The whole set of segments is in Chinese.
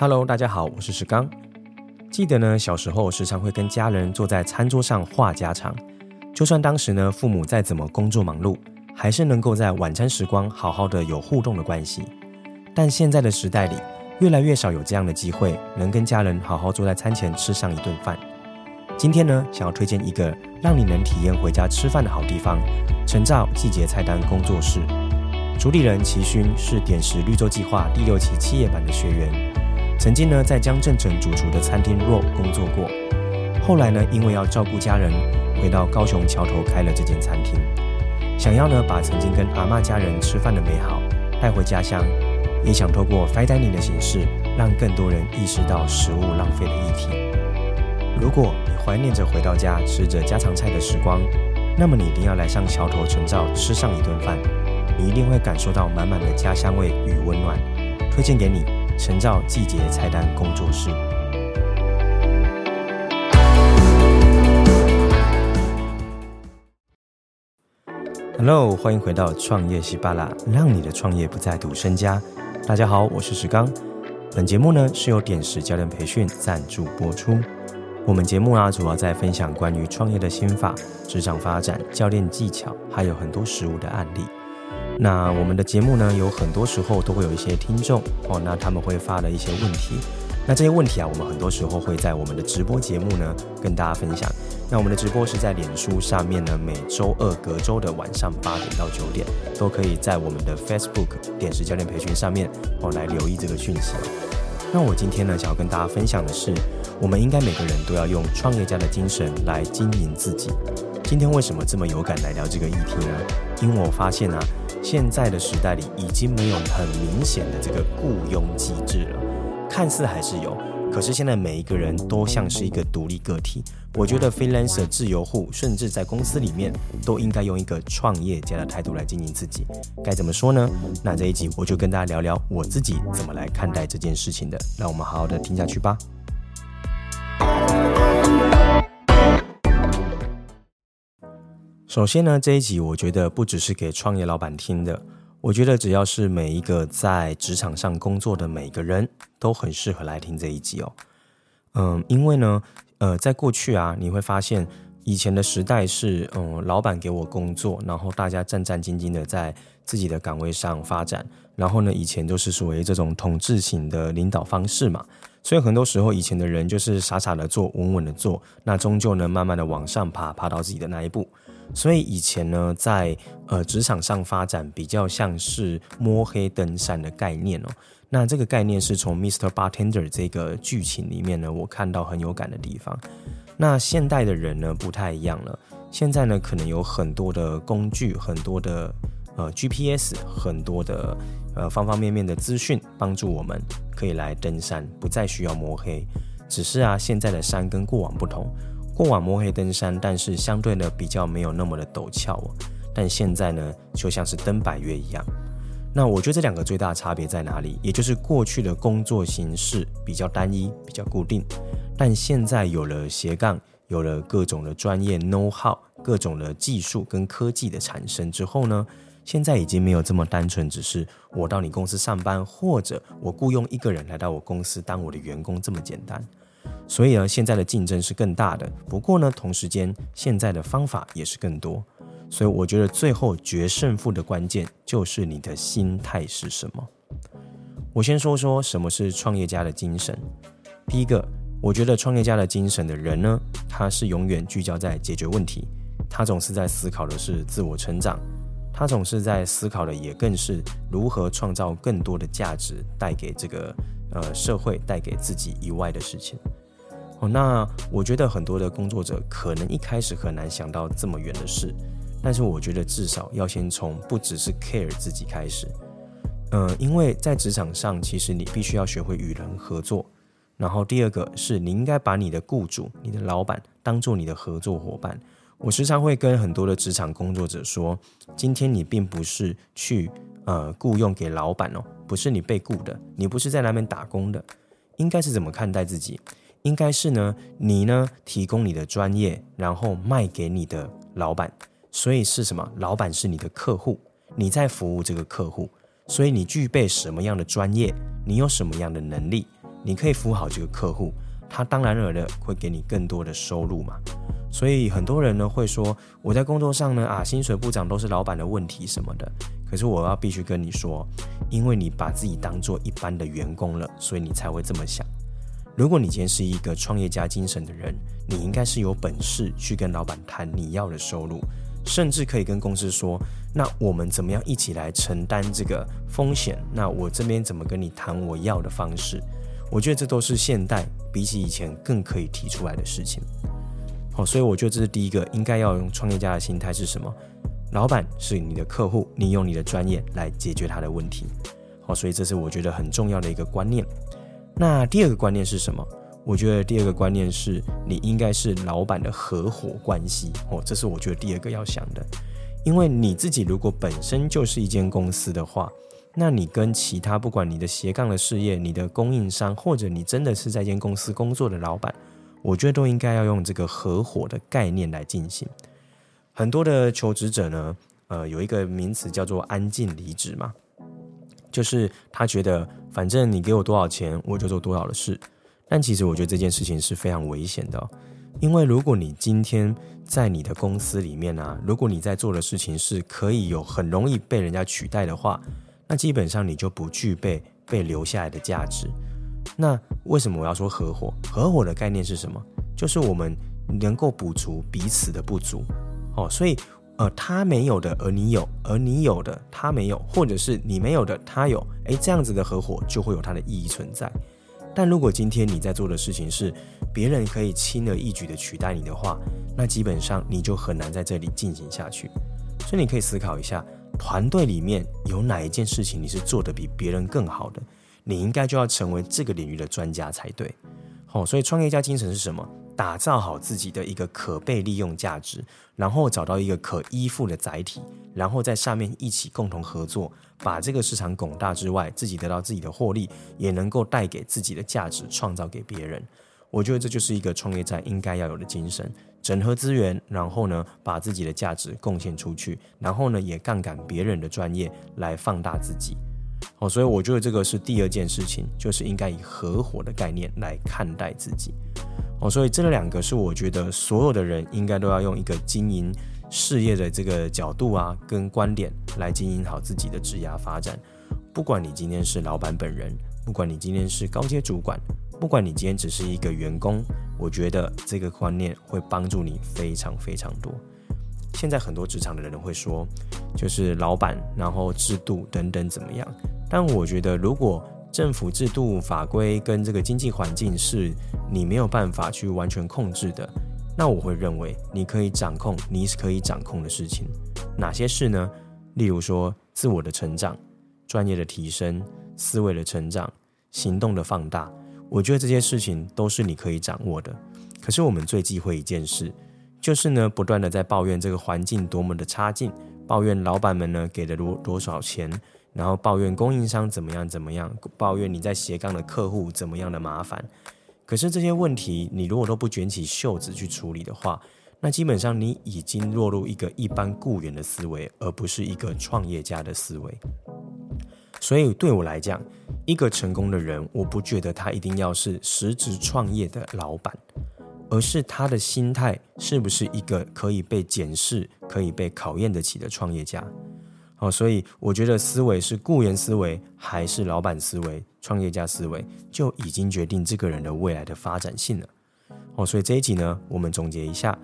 Hello，大家好，我是石刚。记得呢，小时候时常会跟家人坐在餐桌上话家常，就算当时呢父母再怎么工作忙碌，还是能够在晚餐时光好好的有互动的关系。但现在的时代里，越来越少有这样的机会，能跟家人好好坐在餐前吃上一顿饭。今天呢，想要推荐一个让你能体验回家吃饭的好地方——陈照季节菜单工作室。主理人齐勋是点石绿洲计划第六期企业版的学员。曾经呢，在江振诚主厨的餐厅若工作过，后来呢，因为要照顾家人，回到高雄桥头开了这间餐厅，想要呢，把曾经跟阿嬷家人吃饭的美好带回家乡，也想透过 fine dining 的形式，让更多人意识到食物浪费的议题。如果你怀念着回到家吃着家常菜的时光，那么你一定要来上桥头陈照吃上一顿饭，你一定会感受到满满的家乡味与温暖。推荐给你。陈照季节菜单工作室。Hello，欢迎回到创业西巴拉，让你的创业不再赌身家。大家好，我是石刚。本节目呢是由点石教练培训赞助播出。我们节目啊主要在分享关于创业的心法、职场发展、教练技巧，还有很多实务的案例。那我们的节目呢，有很多时候都会有一些听众哦，那他们会发的一些问题，那这些问题啊，我们很多时候会在我们的直播节目呢跟大家分享。那我们的直播是在脸书上面呢，每周二隔周的晚上八点到九点，都可以在我们的 Facebook 点拾教练培训上面哦来留意这个讯息。那我今天呢，想要跟大家分享的是，我们应该每个人都要用创业家的精神来经营自己。今天为什么这么有感来聊这个议题呢？因为我发现啊。现在的时代里已经没有很明显的这个雇佣机制了，看似还是有，可是现在每一个人都像是一个独立个体。我觉得 freelancer 自由户，甚至在公司里面都应该用一个创业家的态度来经营自己。该怎么说呢？那这一集我就跟大家聊聊我自己怎么来看待这件事情的。让我们好好的听下去吧。首先呢，这一集我觉得不只是给创业老板听的，我觉得只要是每一个在职场上工作的每个人都很适合来听这一集哦。嗯，因为呢，呃，在过去啊，你会发现以前的时代是，嗯，老板给我工作，然后大家战战兢兢的在自己的岗位上发展，然后呢，以前都是属于这种统治型的领导方式嘛，所以很多时候以前的人就是傻傻的做，稳稳的做，那终究呢，慢慢的往上爬，爬到自己的那一步。所以以前呢，在呃职场上发展比较像是摸黑登山的概念哦。那这个概念是从 Mr. Bartender 这个剧情里面呢，我看到很有感的地方。那现代的人呢，不太一样了。现在呢，可能有很多的工具，很多的呃 GPS，很多的呃方方面面的资讯，帮助我们可以来登山，不再需要摸黑。只是啊，现在的山跟过往不同。过往摸黑登山，但是相对呢比较没有那么的陡峭哦。但现在呢就像是登百岳一样。那我觉得这两个最大差别在哪里？也就是过去的工作形式比较单一、比较固定，但现在有了斜杠，有了各种的专业 know how、各种的技术跟科技的产生之后呢，现在已经没有这么单纯，只是我到你公司上班，或者我雇佣一个人来到我公司当我的员工这么简单。所以呢，现在的竞争是更大的。不过呢，同时间现在的方法也是更多。所以我觉得最后决胜负的关键就是你的心态是什么。我先说说什么是创业家的精神。第一个，我觉得创业家的精神的人呢，他是永远聚焦在解决问题，他总是在思考的是自我成长，他总是在思考的也更是如何创造更多的价值带给这个呃社会，带给自己以外的事情。哦，那我觉得很多的工作者可能一开始很难想到这么远的事，但是我觉得至少要先从不只是 care 自己开始，嗯，因为在职场上，其实你必须要学会与人合作。然后第二个是你应该把你的雇主、你的老板当做你的合作伙伴。我时常会跟很多的职场工作者说，今天你并不是去呃雇佣给老板哦，不是你被雇的，你不是在那边打工的，应该是怎么看待自己？应该是呢，你呢提供你的专业，然后卖给你的老板，所以是什么？老板是你的客户，你在服务这个客户，所以你具备什么样的专业，你有什么样的能力，你可以服务好这个客户，他当然而然会给你更多的收入嘛。所以很多人呢会说，我在工作上呢啊，薪水不涨都是老板的问题什么的。可是我要必须跟你说，因为你把自己当做一般的员工了，所以你才会这么想。如果你今天是一个创业家精神的人，你应该是有本事去跟老板谈你要的收入，甚至可以跟公司说，那我们怎么样一起来承担这个风险？那我这边怎么跟你谈我要的方式？我觉得这都是现代比起以前更可以提出来的事情。好，所以我觉得这是第一个应该要用创业家的心态是什么？老板是你的客户，你用你的专业来解决他的问题。好，所以这是我觉得很重要的一个观念。那第二个观念是什么？我觉得第二个观念是你应该是老板的合伙关系。哦，这是我觉得第二个要想的。因为你自己如果本身就是一间公司的话，那你跟其他不管你的斜杠的事业、你的供应商，或者你真的是在一间公司工作的老板，我觉得都应该要用这个合伙的概念来进行。很多的求职者呢，呃，有一个名词叫做“安静离职”嘛，就是他觉得反正你给我多少钱，我就做多少的事。但其实我觉得这件事情是非常危险的，因为如果你今天在你的公司里面啊，如果你在做的事情是可以有很容易被人家取代的话，那基本上你就不具备被留下来的价值。那为什么我要说合伙？合伙的概念是什么？就是我们能够补足彼此的不足。哦，所以，呃，他没有的，而你有；而你有的，他没有，或者是你没有的，他有。诶，这样子的合伙就会有它的意义存在。但如果今天你在做的事情是别人可以轻而易举的取代你的话，那基本上你就很难在这里进行下去。所以你可以思考一下，团队里面有哪一件事情你是做得比别人更好的，你应该就要成为这个领域的专家才对。好，所以创业家精神是什么？打造好自己的一个可被利用价值，然后找到一个可依附的载体，然后在上面一起共同合作，把这个市场拱大之外，自己得到自己的获利，也能够带给自己的价值创造给别人。我觉得这就是一个创业家应该要有的精神：整合资源，然后呢，把自己的价值贡献出去，然后呢，也杠杆别人的专业来放大自己。哦，所以我觉得这个是第二件事情，就是应该以合伙的概念来看待自己。哦，所以这两个是我觉得所有的人应该都要用一个经营事业的这个角度啊，跟观点来经营好自己的职业发展。不管你今天是老板本人，不管你今天是高阶主管，不管你今天只是一个员工，我觉得这个观念会帮助你非常非常多。现在很多职场的人会说，就是老板，然后制度等等怎么样？但我觉得如果政府制度、法规跟这个经济环境是你没有办法去完全控制的，那我会认为你可以掌控你是可以掌控的事情。哪些事呢？例如说自我的成长、专业的提升、思维的成长、行动的放大。我觉得这些事情都是你可以掌握的。可是我们最忌讳一件事，就是呢不断的在抱怨这个环境多么的差劲，抱怨老板们呢给的多多少钱。然后抱怨供应商怎么样怎么样，抱怨你在斜杠的客户怎么样的麻烦。可是这些问题，你如果都不卷起袖子去处理的话，那基本上你已经落入一个一般雇员的思维，而不是一个创业家的思维。所以对我来讲，一个成功的人，我不觉得他一定要是实质创业的老板，而是他的心态是不是一个可以被检视、可以被考验得起的创业家。哦，所以我觉得思维是雇员思维还是老板思维、创业家思维，就已经决定这个人的未来的发展性了。哦，所以这一集呢，我们总结一下，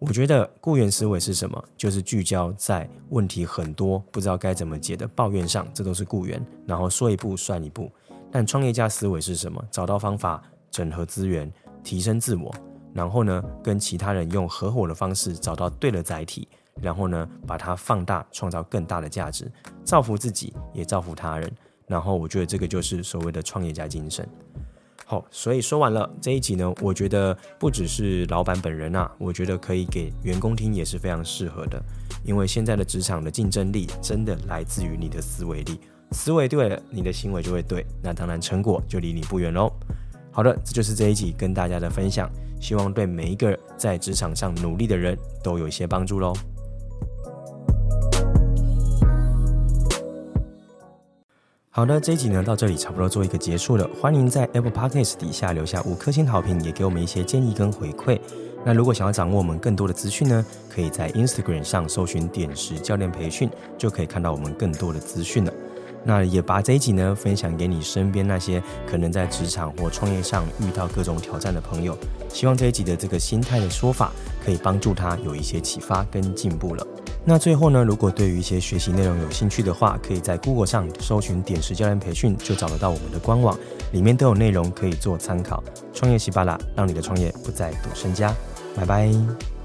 我觉得雇员思维是什么？就是聚焦在问题很多不知道该怎么解的抱怨上，这都是雇员，然后说一步算一步。但创业家思维是什么？找到方法，整合资源，提升自我，然后呢，跟其他人用合伙的方式找到对的载体。然后呢，把它放大，创造更大的价值，造福自己，也造福他人。然后我觉得这个就是所谓的创业家精神。好，所以说完了这一集呢，我觉得不只是老板本人啊，我觉得可以给员工听也是非常适合的。因为现在的职场的竞争力真的来自于你的思维力，思维对了，你的行为就会对，那当然成果就离你不远喽。好的，这就是这一集跟大家的分享，希望对每一个在职场上努力的人都有一些帮助喽。好的，这一集呢到这里差不多做一个结束了。欢迎在 Apple Podcast 底下留下五颗星好评，也给我们一些建议跟回馈。那如果想要掌握我们更多的资讯呢，可以在 Instagram 上搜寻点石教练培训，就可以看到我们更多的资讯了。那也把这一集呢分享给你身边那些可能在职场或创业上遇到各种挑战的朋友，希望这一集的这个心态的说法可以帮助他有一些启发跟进步了。那最后呢，如果对于一些学习内容有兴趣的话，可以在 Google 上搜寻“点石教练培训”，就找得到我们的官网，里面都有内容可以做参考。创业喜巴拉，让你的创业不再赌身家。拜拜。